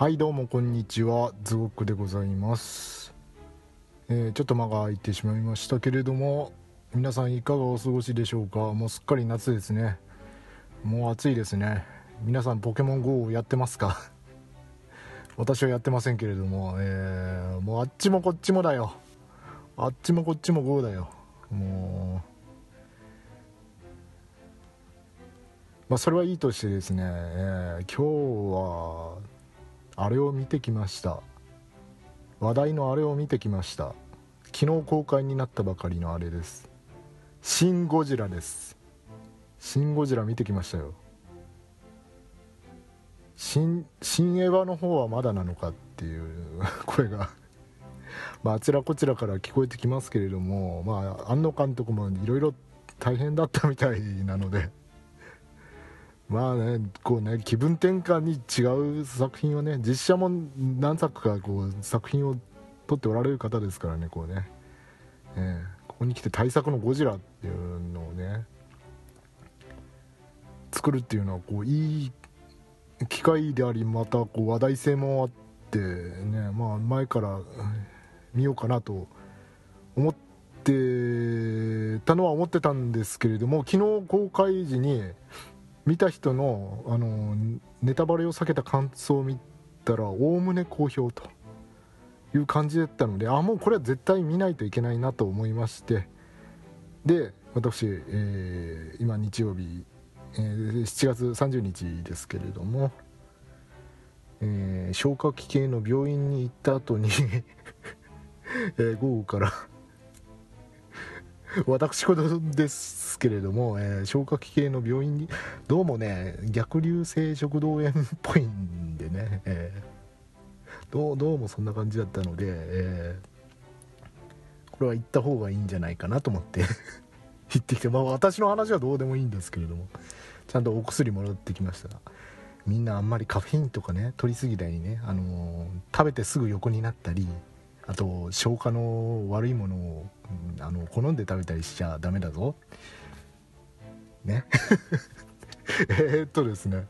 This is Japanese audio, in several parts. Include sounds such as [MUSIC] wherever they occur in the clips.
はいどうもこんにちは。ズゴックでございます、えーちょっと間が空いてしまいましたけれども皆さんいかがお過ごしでしょうか？もうすっかり夏ですね。もう暑いですね。皆さんポケモン GO をやってますか？[LAUGHS] 私はやってませんけれども、えーもうあっちもこっちもだよ。あっちもこっちも GO だよ。もうまあそれはいいとしてですね、えー今日はあれを見てきました。話題のあれを見てきました。昨日公開になったばかりのあれです「シン・ゴジラ」です「シン・ゴジラ」見てきましたよ。新新エヴァの方はまだなのかっていう [LAUGHS] 声が。まああちらこちらから聞こえてきますけれどもまあ庵野監督もいろいろ大変だったみたいなので。まあねこうね気分転換に違う作品をね実写も何作かこう作品を撮っておられる方ですからねこうね、ええ。ここに来て大作の「ゴジラ」っていうのをね作るっていうのはこういい機会でありまたこう話題性もあってねまあ前から見ようかなと思ってたのは思ってたんですけれども昨日公開時に見た人のあのネタバレを避けた感想を見たらおおむね好評という感じだったのであもうこれは絶対見ないといけないなと思いましてで私、えー今日曜日、えー7月30日ですけれども、えー消化器系の病院に行った後に、[LAUGHS] えー午後から [LAUGHS] 私事ですけれども、えー消化器系の病院にどうもね逆流性食道炎っぽいんでね、えーどうどうもそんな感じだったので、えーこれは行った方がいいんじゃないかなと思って [LAUGHS] 行ってきて、まあ、私の話はどうでもいいんですけれどもちゃんとお薬もらってきましたみんなあんまりカフェインとかね取りすぎたりね、あのー食べてすぐ横になったりあと消化の悪いものを、あの好んで食べたりしちゃダメだぞ。ね。[LAUGHS] えっとですね。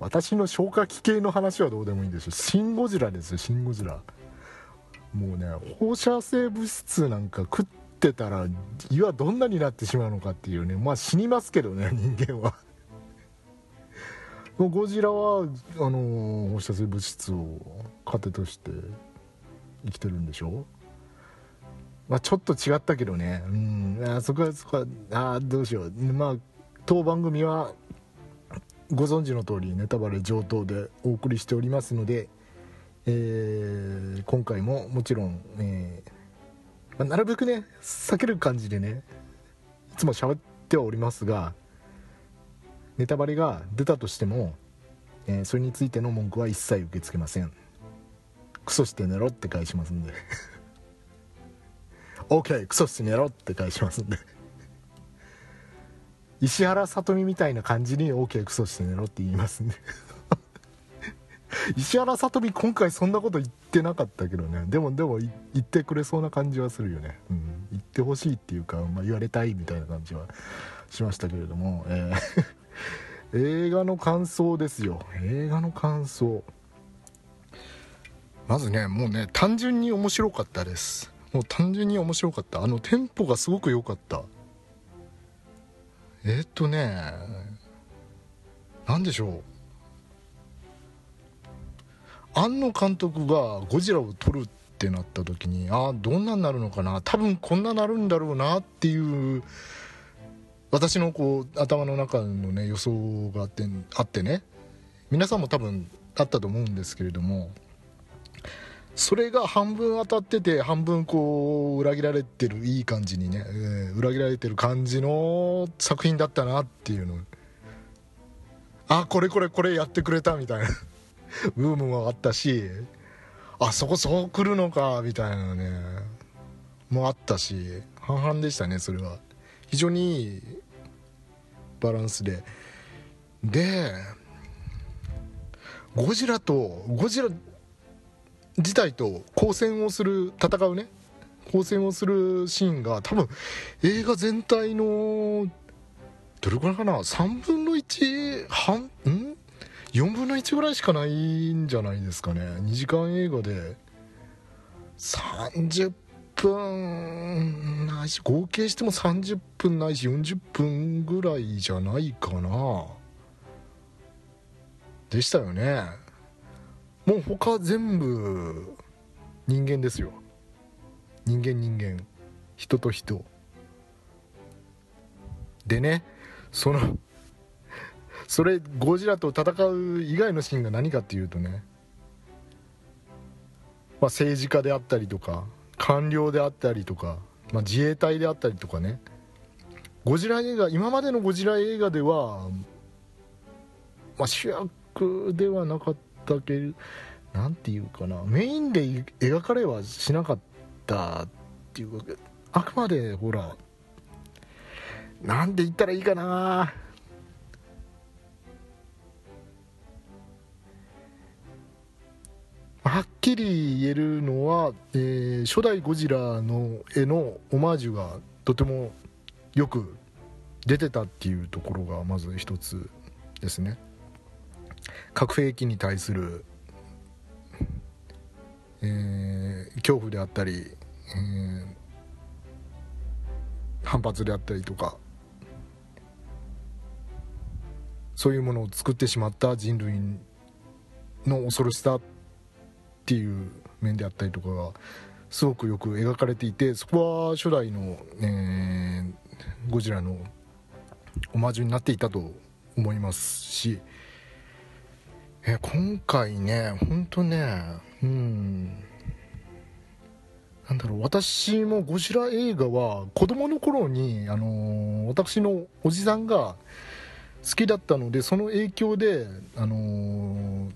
私の消化器系の話はどうでもいいんですよ。シン・ゴジラですよシン・ゴジラ。もうね放射性物質なんか食ってたら胃はどんなになってしまうのかっていうね。まあ死にますけどね [LAUGHS] 人間は。ゴジラはあの放射性物質を糧として生きてるんでしょ？まあちょっと違ったけどね。うん。あそこはそこはあどうしよう。まあ当番組はご存知の通りネタバレ上等でお送りしておりますので、えー今回ももちろん、えーまあなるべくね避ける感じでねいつも喋ってはおりますがネタバレが出たとしても、えーそれについての文句は一切受け付けません。クソして寝ろって返しますんで。OK クソして寝ろって返しますんで。石原さとみみたいな感じに OK クソして寝ろって言いますんで。石原さとみ今回そんなこと言ってなかったけどね。でもでも言ってくれそうな感じはするよね、うん、言ってほしいっていうか、まあ、言われたいみたいな感じはしましたけれども、えー [LAUGHS] 映画の感想ですよ。映画の感想。まずねもうね単純に面白かったです。もう単純に面白かった。あのテンポがすごく良かった。えーっとね何でしょう。庵野監督がゴジラを撮るってなった時にああどんなになるのかな。多分こんななるんだろうなっていう私のこう頭の中のね予想があってあってね。皆さんも多分あったと思うんですけれども。それが半分当たってて半分こう裏切られてるいい感じにね、えー裏切られてる感じの作品だったなっていうの。あこれこれこれやってくれたみたいな。[LAUGHS] ブームもあったし。あそこそう来るのかみたいなね。もあったし。半々でしたねそれは。非常にいいバランスで。でゴジラとゴジラ自体と交戦をする戦うね交戦をするシーンが多分映画全体のどれくらいかな？3分の1半？ん？4分の1ぐらいしかないんじゃないですかね。2時間映画で。30分ないし合計しても30分ないし40分ぐらいじゃないかな。でしたよね。もう他全部人間ですよ。人間人間。人と人。でねそのそれゴジラと戦う以外のシーンが何かっていうとね、まあ、政治家であったりとか官僚であったりとか、まあ、自衛隊であったりとかね。ゴジラ映画今までのゴジラ映画では、まあ、主役ではなかったけ何て言うかな。メインで描かれはしなかったっていうかあくまでほらなんで言ったらいいかな。はっきり言えるのは、えー、初代ゴジラの絵のオマージュがとてもよく出てたっていうところがまず一つですね。核兵器に対する、えー、恐怖であったり、えー、反発であったりとかそういうものを作ってしまった人類の恐ろしさっていう面であったりとかがすごくよく描かれていてそこは初代の、えー、ゴジラのオマージュになっていたと思いますし、え、今回ね本当ねうん。なんだろう私もゴジラ映画は子供の頃に、あのー、私のおじさんが好きだったのでその影響で、あのー、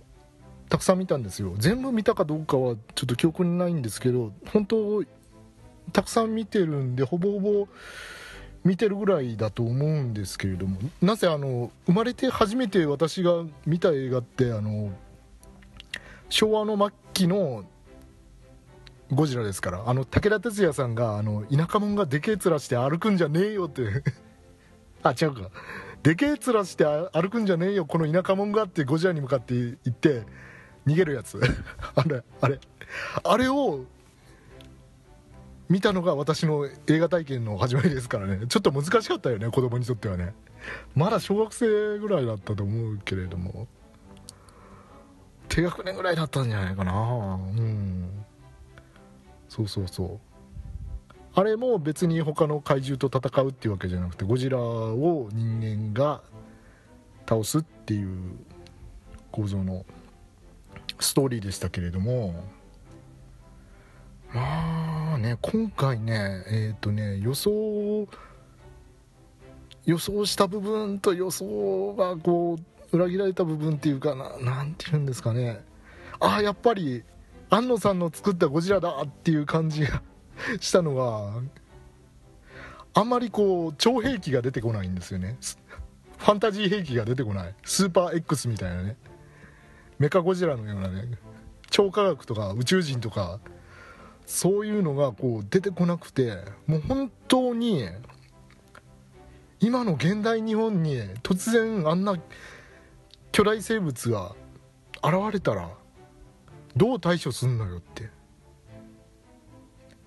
たくさん見たんですよ。全部見たかどうかはちょっと記憶にないんですけど本当たくさん見てるんでほぼほぼ見てるぐらいだと思うんですけれどもなぜあの生まれて初めて私が見た映画ってあの昭和の末期のゴジラですからあの武田鉄矢さんがあの田舎者がでけえ面して歩くんじゃねえよって [LAUGHS] あ違うか。でけえ面して歩くんじゃねえよこの田舎者がってゴジラに向かって言って逃げるやつ。[LAUGHS] あれあれ。あれを見たのが私の映画体験の始まりですからね。ちょっと難しかったよね子供にとってはね。まだ小学生ぐらいだったと思うけれども。低学年ぐらいだったんじゃないかな。うん。そうそうそう。あれも別に他の怪獣と戦うっていうわけじゃなくてゴジラを人間が倒すっていう構造のストーリーでしたけれども。ね今回ねえっ、ー、とね予想予想した部分と予想がこう裏切られた部分っていうかななんて言うんですかね。ああやっぱり庵野さんの作ったゴジラだっていう感じが [LAUGHS] したのがあんまりこう超兵器が出てこないんですよね。ファンタジー兵器が出てこない。スーパー X みたいなね。メカゴジラのようなね。超科学とか宇宙人とかそういうのがこう出てこなくてもう本当に今の現代日本に突然あんな巨大生物が現れたらどう対処すんのよって。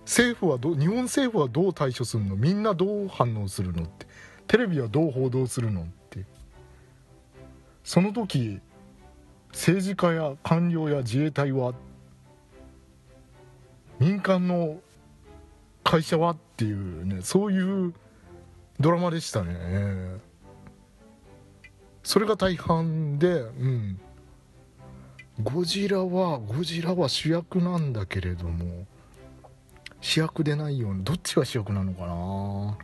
政府はど日本政府はどう対処するの？みんなどう反応するのって。テレビはどう報道するのって。その時政治家や官僚や自衛隊は民間の会社はっていうねそういうドラマでしたね。それが大半でうん。ゴジラはゴジラは主役なんだけれども主役でないようなどっちが主役なのかな。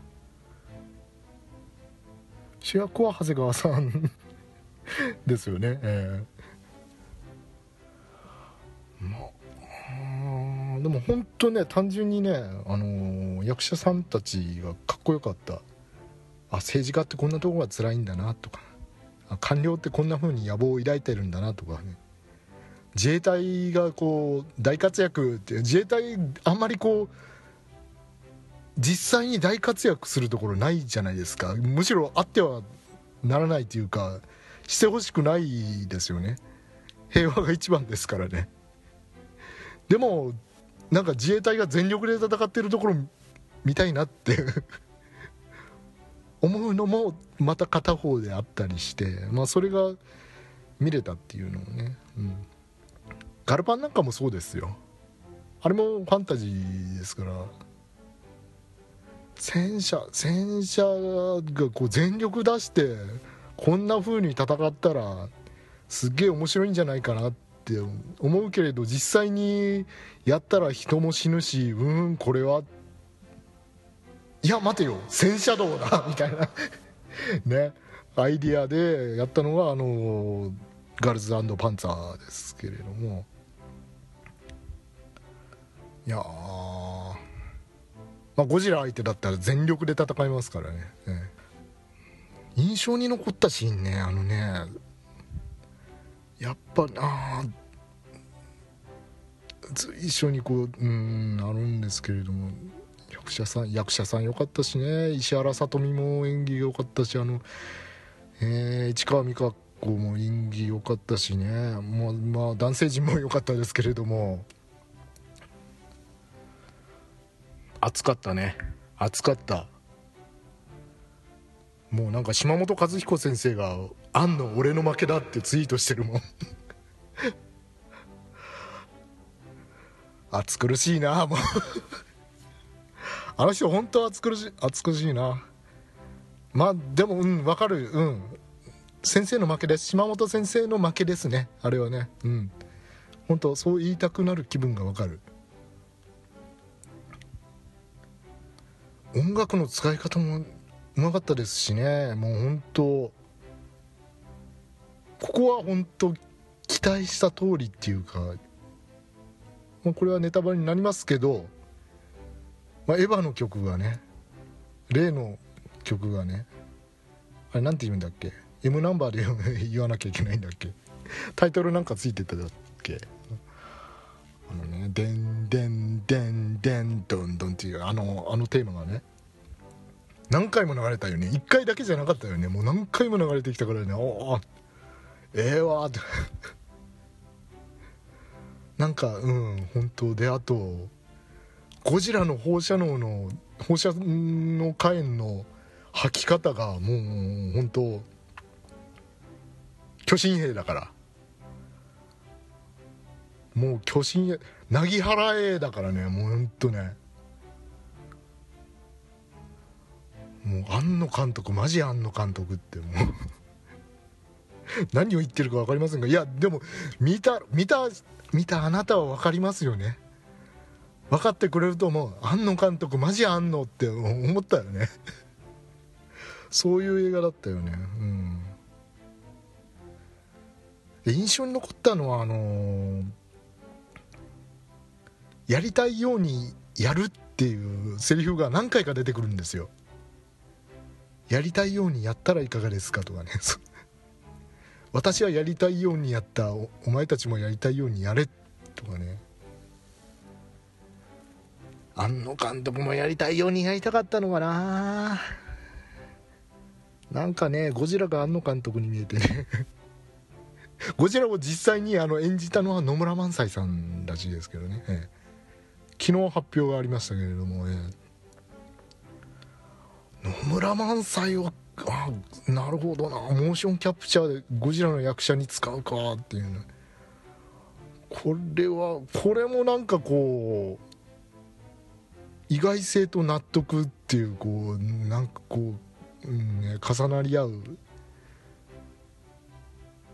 主役は長谷川さん [LAUGHS] ですよね。ええ。でも本当ね単純にね、あのー、役者さんたちがかっこよかった。あ政治家ってこんなとこが辛いんだなとか。官僚ってこんな風に野望を抱いてるんだなとかね。自衛隊がこう大活躍って自衛隊あんまりこう実際に大活躍するところないじゃないですか。むしろあってはならないというかしてほしくないですよね。平和が一番ですからね。でもなんか自衛隊が全力で戦ってるところ見たいなって [LAUGHS] 思うのもまた片方であったりしてまあそれが見れたっていうのもね、うん、ガルパンなんかもそうですよ。あれもファンタジーですから。戦車戦車がこう全力出してこんな風に戦ったらすっげえ面白いんじゃないかなってって思うけれど実際にやったら人も死ぬしうんこれはいや待てよ戦車道だみたいな [LAUGHS] ねアイディアでやったのがあのガールズパンツァーですけれども。いやまあ、ゴジラ相手だったら全力で戦いますからね、ね印象に残ったシーンねあのねやっぱあ一緒にこううんあるんですけれども役者さん役者さん良かったしね。石原さとみも演技良かったしあの、えー、市川美香子も演技良かったしね。まあ、まあ、男性陣も良かったですけれども。熱かったね。熱かった。もうなんか島本和彦先生が「あんの俺の負けだ」ってツイートしてるもん。[LAUGHS] 暑苦しいなもう。あの人本当暑苦しい暑苦しいな。まあでもうん分かる。うん。先生の負けです。島本先生の負けですね。あれはね。うん。本当そう言いたくなる気分が分かる。音楽の使い方もうまかったですしね。もう本当ここは本当期待した通りっていうか、まあ、これはネタバレになりますけど、まあ、エヴァの曲がね例の曲がねあれなんて言うんだっけ？M ナンバーで言わなきゃいけないんだっけ？タイトルなんかついてただっけ？あのね「でんでんでんでんどんどん」っていうあのあのテーマがね何回も流れたよね。1回だけじゃなかったよね。もう何回も流れてきたからね。おおええー、わって。なんかうん本当であとゴジラの放射能の放射の火炎の吐き方がもう本当巨神兵だからもう巨神兵凪原 A だからねもうほんとねもう庵野監督マジ庵野監督ってもう [LAUGHS] 何を言ってるか分かりませんがいやでも見た見た見たあなたは分かりますよね。分かってくれると思う。庵野監督マジ庵野って思ったよね。[LAUGHS] そういう映画だったよね。うん。印象に残ったのはあのー、やりたいようにやるっていうセリフが何回か出てくるんですよ。やりたいようにやったらいかがですかとかね。私はやりたいようにやった。お前たちもやりたいようにやれ。とかね。庵野監督もやりたいようにやりたかったのかな。なんかねゴジラが庵野監督に見えてね。[LAUGHS] ゴジラを実際にあの演じたのは野村萬斎さんらしいですけどね、ええ、昨日発表がありましたけれども、ええ。野村萬斎をあなるほどな。モーションキャプチャーでゴジラの役者に使うかっていうねこれはこれもなんかこう意外性と納得っていうこうなんかこう、うんね、重なり合う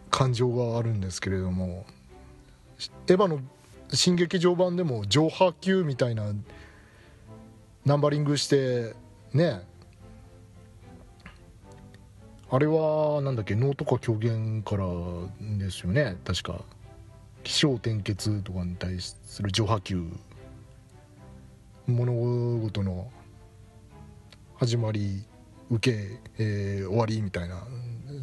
感情があるんですけれども。エヴァの新劇場版でも上波級みたいなナンバリングしてねあれはなんだっけ能とか狂言からですよね。確か。起承転結とかに対する上波球。物事の始まり受け、えー、終わりみたいな。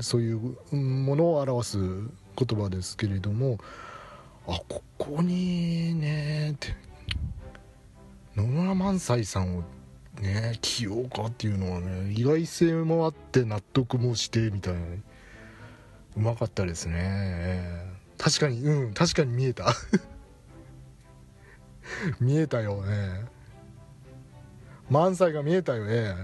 そういうものを表す言葉ですけれども。あここにね野村萬斎さんをね起用かっていうのはね意外性もあって納得もしてみたいなうまかったですね。確かにうん確かに見えた。[LAUGHS] 見えたよね。満載が見えたよね。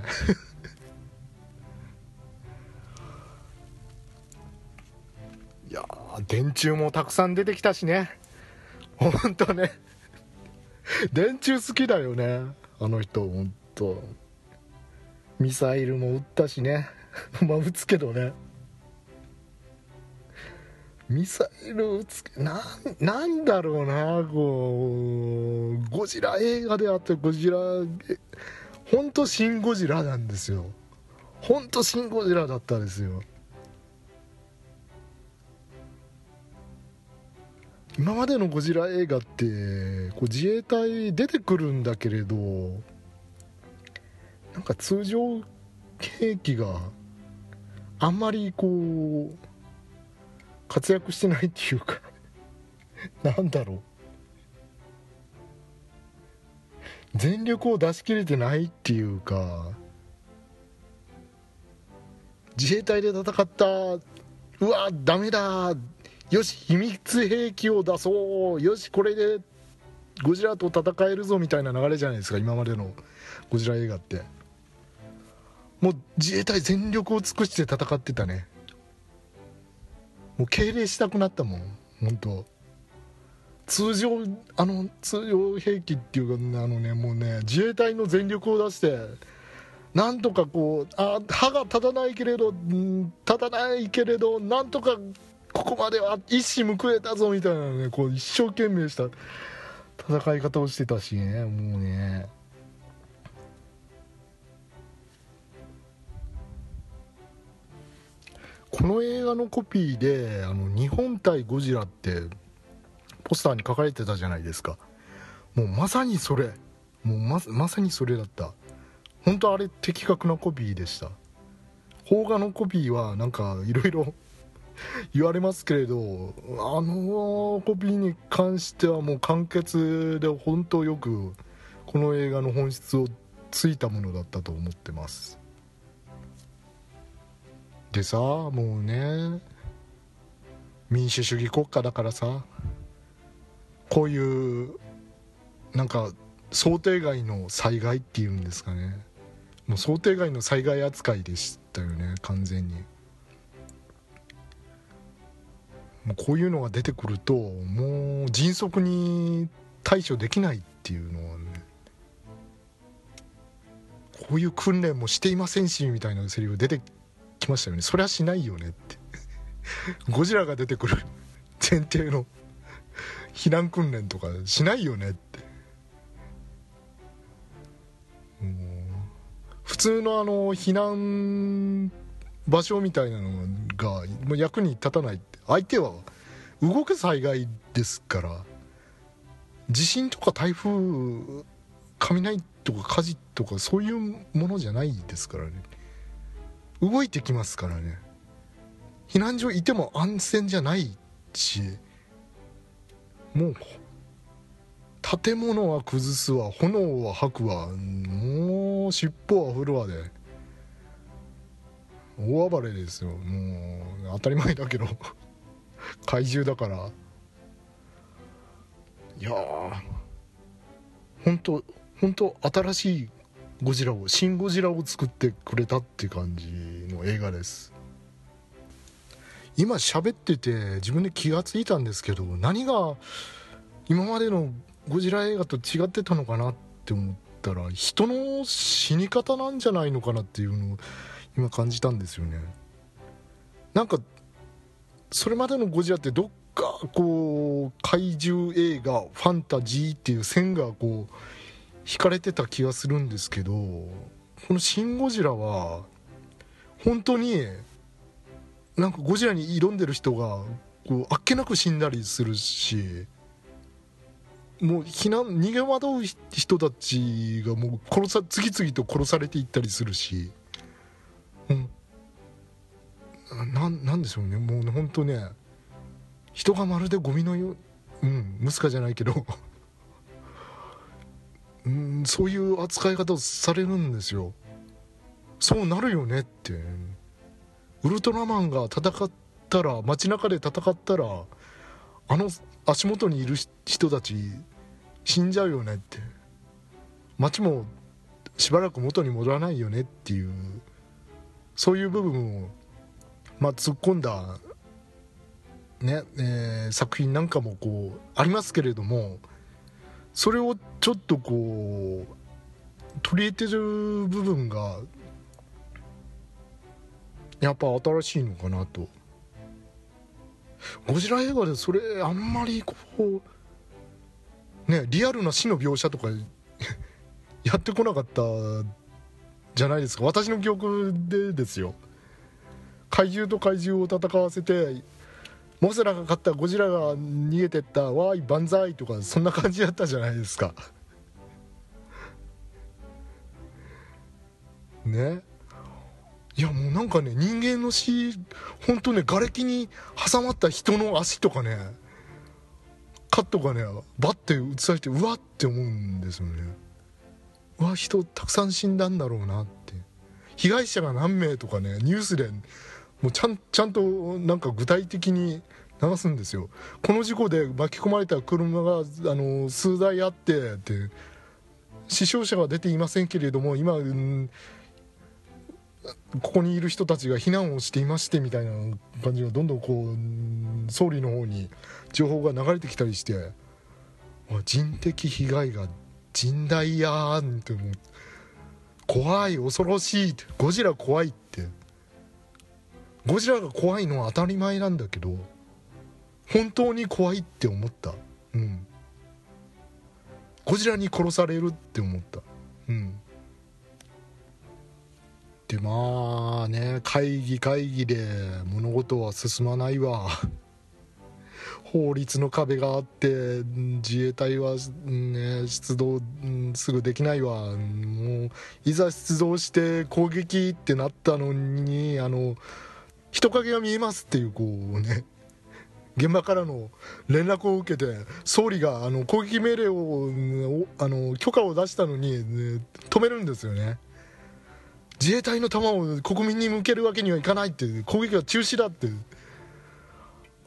[LAUGHS] いや電柱もたくさん出てきたしね。ほんとね。電柱好きだよね。あの人ほんとミサイルも撃ったしね。[LAUGHS] まあ撃つけどね。ミサイル撃つななんだろうなこうゴジラ映画であってゴジラ本当シン・ゴジラなんですよ。本当シン・ゴジラだったですよ。今までのゴジラ映画ってこう自衛隊出てくるんだけれどなんか通常兵器があんまりこう活躍してないっていうか [LAUGHS] なんだろう。全力を出し切れてないっていうか自衛隊で戦ったうわダメだよし秘密兵器を出そうよしこれでゴジラと戦えるぞみたいな流れじゃないですか今までのゴジラ映画って。もう自衛隊全力を尽くして戦ってたね。もう敬礼したくなったもん。本当。通常あの通常兵器っていうかあのねもうね自衛隊の全力を出してなんとかこうあ歯が立たないけれど、立たないけれどなんとかここまでは一矢報えたぞみたいなねこう一生懸命した戦い方をしてたしねもうね。この映画のコピーで「あの日本対ゴジラ」ってポスターに書かれてたじゃないですか。もうまさにそれ。もうままさにそれだった。本当あれ的確なコピーでした。邦画のコピーはなんかいろいろ言われますけれどあのコピーに関してはもう簡潔で本当よくこの映画の本質をついたものだったと思ってます。でさもうね。民主主義国家だからさ。こういうなんか想定外の災害っていうんですかね。もう想定外の災害扱いでしたよね完全に。もうこういうのが出てくるともう迅速に対処できないっていうのはね。こういう訓練もしていませんしみたいなセリフ出てきましたよね。それはしないよねって。[LAUGHS] ゴジラが出てくる。[LAUGHS] 前提の。避難訓練とかしないよねって。普通のあの避難場所みたいなのが役に立たないって。相手は動く災害ですから地震とか台風雷とか火事とかそういうものじゃないですからね。動いてきますからね。避難所いても安全じゃないしもう建物は崩すわ炎は吐くわもう尻尾は振るわで。大暴れですよ。もう当たり前だけど。怪獣だから。いやー本当本当新しいゴジラをシン・ゴジラを作ってくれたって感じの映画です。今喋ってて自分で気が付いたんですけど何が今までのゴジラ映画と違ってたのかなって思ったら人の死に方なんじゃないのかなっていうのを今感じたんですよね。なんかそれまでのゴジラってどっかこう怪獣映画ファンタジーっていう線がこう引かれてた気がするんですけどこの「シン・ゴジラ」は本当になんかゴジラに挑んでる人がこうあっけなく死んだりするしもう避難逃げ惑う人たちがもう殺さ次々と殺されていったりするし、うん、ななんでしょうね。もう本当ね人がまるでゴミのよううんムスカじゃないけど。うんそういう扱い方をされるんですよ。そうなるよねって。ウルトラマンが戦ったら街中で戦ったらあの足元にいる人たち死んじゃうよねって。街もしばらく元に戻らないよねっていうそういう部分を、まあ、突っ込んだ、ねえー、作品なんかもこうありますけれどもそれをちょっとこう取り入れてる部分がやっぱ新しいのかなと。ゴジラ映画でそれあんまりこうねリアルな死の描写とか [LAUGHS] やってこなかったじゃないですか。私の記憶でですよ。怪獣と怪獣を戦わせてモスラが勝ったゴジラが逃げてったわーい万歳とかそんな感じだったじゃないですか。[LAUGHS] ね。いやもうなんかね人間の死本当ね瓦礫に挟まった人の足とかねカットがねバッて映されてうわって思うんですよね。うわ人たくさん死んだんだろうなって。被害者が何名とかねニュースでもうちゃんちゃんとなんか具体的に流すんですよ。この事故で巻き込まれた車があの数台あってって死傷者は出ていませんけれども今、うんここにいる人たちが避難をしていましてみたいな感じがどんどんこう総理の方に情報が流れてきたりして人的被害が甚大やーってもう。怖い恐ろしいゴジラ怖いってゴジラが怖いのは当たり前なんだけど本当に怖いって思った。うん。ゴジラに殺されるって思った。うん。でまあね会議会議で物事は進まないわ。[LAUGHS] 法律の壁があって自衛隊は、ね、出動すぐできないわ。もういざ出動して攻撃ってなったのにあの人影が見えますっていうこうね。現場からの連絡を受けて総理があの攻撃命令をあの許可を出したのに、ね、止めるんですよね。自衛隊の弾を国民に向けるわけにはいかないって攻撃は中止だって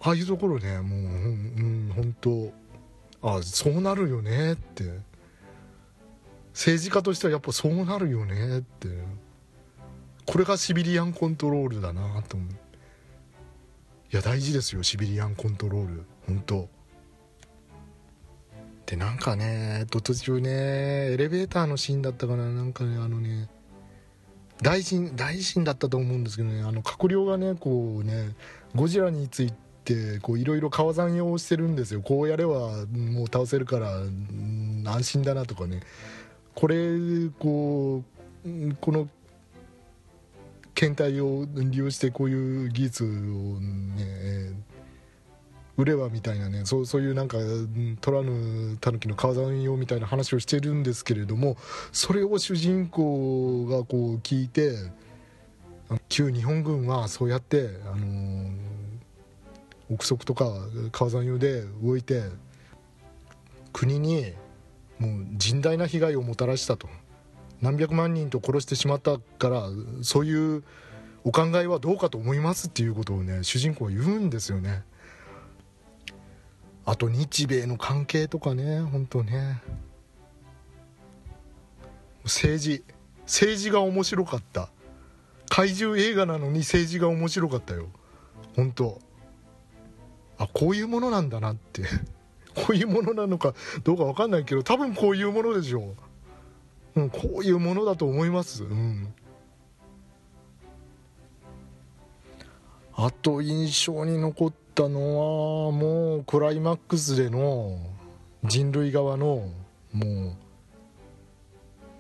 ああいうところねもう、うん、本当あそうなるよねって。政治家としてはやっぱそうなるよねって。これがシビリアンコントロールだなと思う。いや大事ですよシビリアンコントロール。本当。でなんかね途中ねエレベーターのシーンだったかな。なんかねあのね大臣大臣だったと思うんですけどねあの閣僚がねこうねゴジラについてこういろいろ川山用してるんですよ。こうやればもう倒せるから安心だなとかね。これこうこの検体を利用してこういう技術をね売ればみたいなねそうそういうなんか取らぬ狸の川山用みたいな話をしてるんですけれどもそれを主人公がこう聞いて旧日本軍はそうやってあの、憶測とか川山用で動いて国にもう甚大な被害をもたらしたと何百万人と殺してしまったからそういうお考えはどうかと思いますっていうことをね主人公は言うんですよね。あと日米の関係とかね本当ね。政治政治が面白かった。怪獣映画なのに政治が面白かったよ。本当。あこういうものなんだなって。[LAUGHS] こういうものなのかどうか分かんないけど多分こういうものでしょう、うん、こういうものだと思います。うん。あと印象に残ったのはもうクライマックスでの人類側のも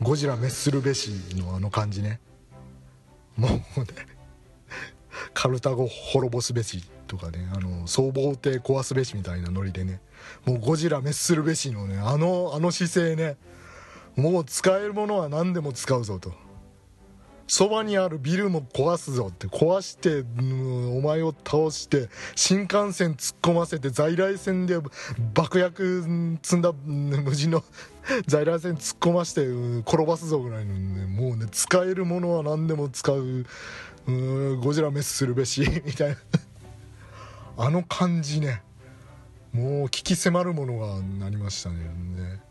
うゴジラ滅するべしのあの感じね。もうねカルタゴ滅ぼすべしとかねあの総合艇壊すべしみたいなノリでねもうゴジラ滅するべしのねあのあの姿勢ねもう使えるものは何でも使うぞと。そばにあるビルも壊すぞって。壊して、お前を倒して新幹線突っ込ませて在来線で爆薬積んだ、無人の在来線突っ込まして、転ばすぞぐらいのね。もうね使えるものは何でも使う、う、ゴジラメスするべし [LAUGHS] みたいな。あの感じね。もう聞き迫るものがなりましたね。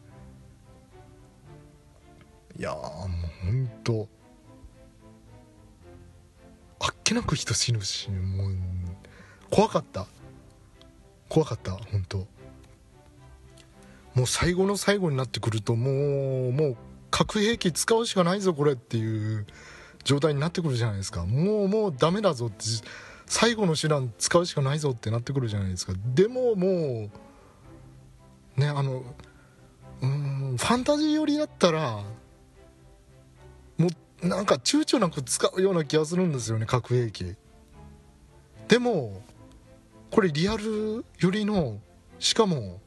いやもうほんとあっけなく人死ぬしもう怖かった。怖かった本当。もう最後の最後になってくるともうもう核兵器使うしかないぞこれっていう状態になってくるじゃないですか。もうもうダメだぞって最後の手段使うしかないぞってなってくるじゃないですか。でももうねあのうんファンタジー寄りだったらもうなんか躊躇なく使うような気がするんですよね核兵器。でもこれリアル寄りのしかも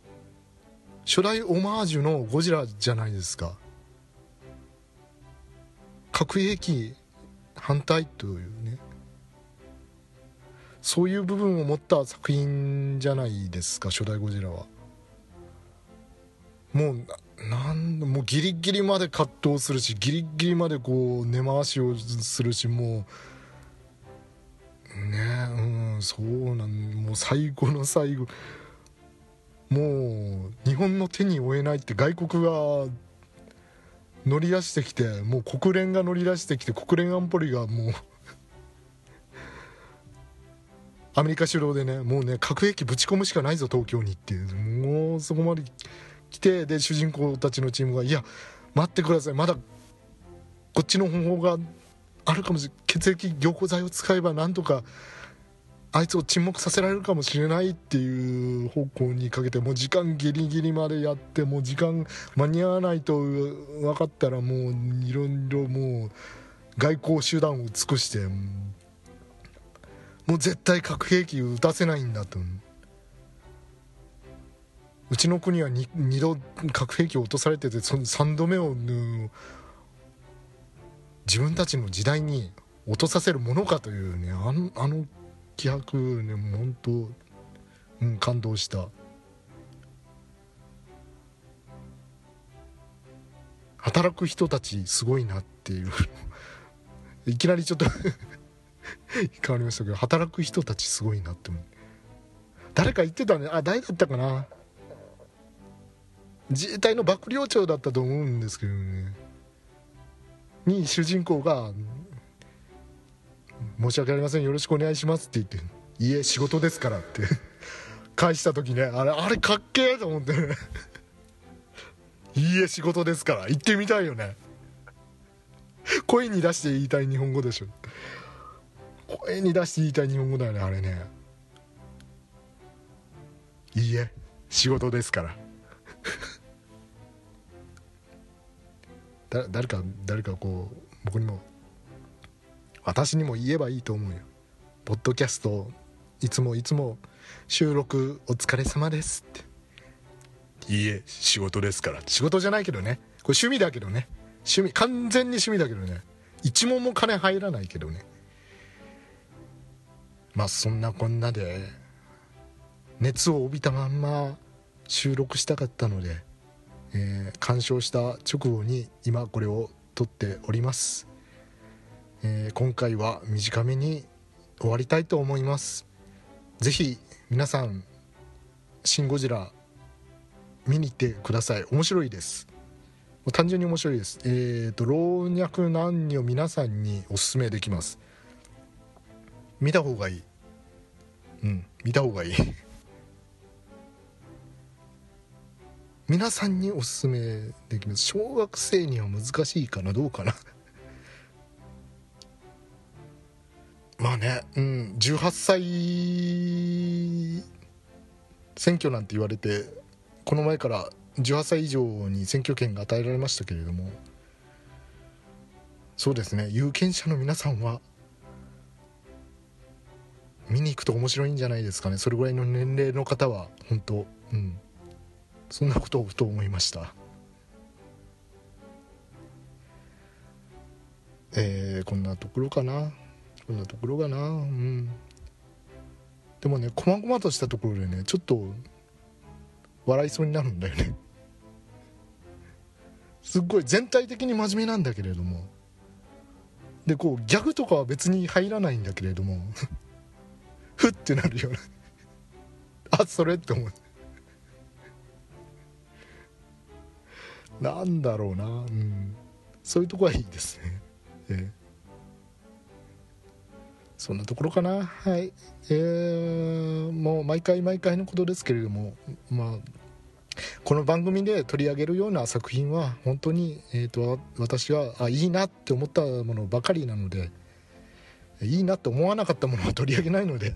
初代オマージュのゴジラじゃないですか。核兵器反対というね。そういう部分を持った作品じゃないですか初代ゴジラは。もうなんもうギリギリまで葛藤するしギリギリまでこう根回しをするしもうねうんそうなんもう最後の最後。もう日本の手に負えないって外国が乗り出してきてもう国連が乗り出してきて国連安保理がもうアメリカ主導でねもうね核兵器ぶち込むしかないぞ東京にっていう。もうそこまで来てで主人公たちのチームが「いや待ってくださいまだこっちの方法があるかもしれない血液凝固剤を使えばなんとかあいつを沈黙させられるかもしれないっていう方向にかけてもう時間ギリギリまでやってもう時間間に合わないと分かったらもういろいろもう外交手段を尽くしてもう絶対核兵器撃たせないんだと。うちの国は 2, 2度核兵器を落とされててその3度目を自分たちの時代に落とさせるものかというねあのあの気迫ね本当、うん、感動した。働く人たちすごいなっていう。[LAUGHS] いきなりちょっと [LAUGHS] 変わりましたけど働く人たちすごいなって誰か言ってたね。あ誰だったかな。自衛隊の幕僚長だったと思うんですけどね。に主人公が「申し訳ありませんよろしくお願いします」って言って「いえ仕事ですから」って [LAUGHS] 返した時ねあれあれかっけえと思ってね「いいえ仕事ですから」言ってみたいよね。声に出して言いたい日本語でしょ。声に出して言いたい日本語だよねあれねいいえ仕事ですから [LAUGHS] だ誰か誰かこう僕にも私にも言えばいいと思うよ。ポッドキャストいつもいつも収録お疲れ様ですって。いいえ仕事ですから。仕事じゃないけどね。これ趣味だけどね。趣味完全に趣味だけどね。一問も金入らないけどね。まあそんなこんなで熱を帯びたまんま収録したかったのでえー、鑑賞した直後に今これを撮っております、えー、今回は短めに終わりたいと思います。是非皆さん「シン・ゴジラ」見に行ってください。面白いです。単純に面白いです。えっ、ー、と老若男女皆さんにおすすめできます。見た方がいい。うん見た方がいい。皆さんにおすすめできます。小学生には難しいかなどうかな。[LAUGHS] まあねうん18歳選挙なんて言われてこの前から18歳以上に選挙権が与えられましたけれどもそうですね有権者の皆さんは見に行くと面白いんじゃないですかね。それぐらいの年齢の方は本当うん。そんなことをふと思いました。えー、こんなところかな？こんなところかな？うん。でもね細々としたところでねちょっと笑いそうになるんだよね。すっごい全体的に真面目なんだけれども。でこうギャグとかは別に入らないんだけれども。ふってなるようなあそれって思う。なんだろうな。うん。そういうとこはいいですね。えそんなところかな。はい。えー、もう毎回毎回のことですけれどもまあこの番組で取り上げるような作品は本当に、えーと、私はあいいなって思ったものばかりなのでいいなと思わなかったものは取り上げないので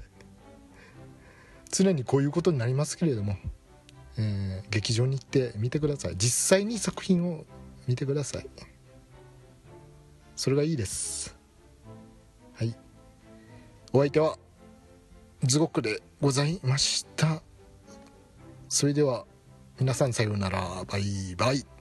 常にこういうことになりますけれども、えー、劇場に行って見てください。実際に作品を見てください。それがいいです。はい。お相手はズゴックでございました。それでは皆さんさようなら。バイバイ「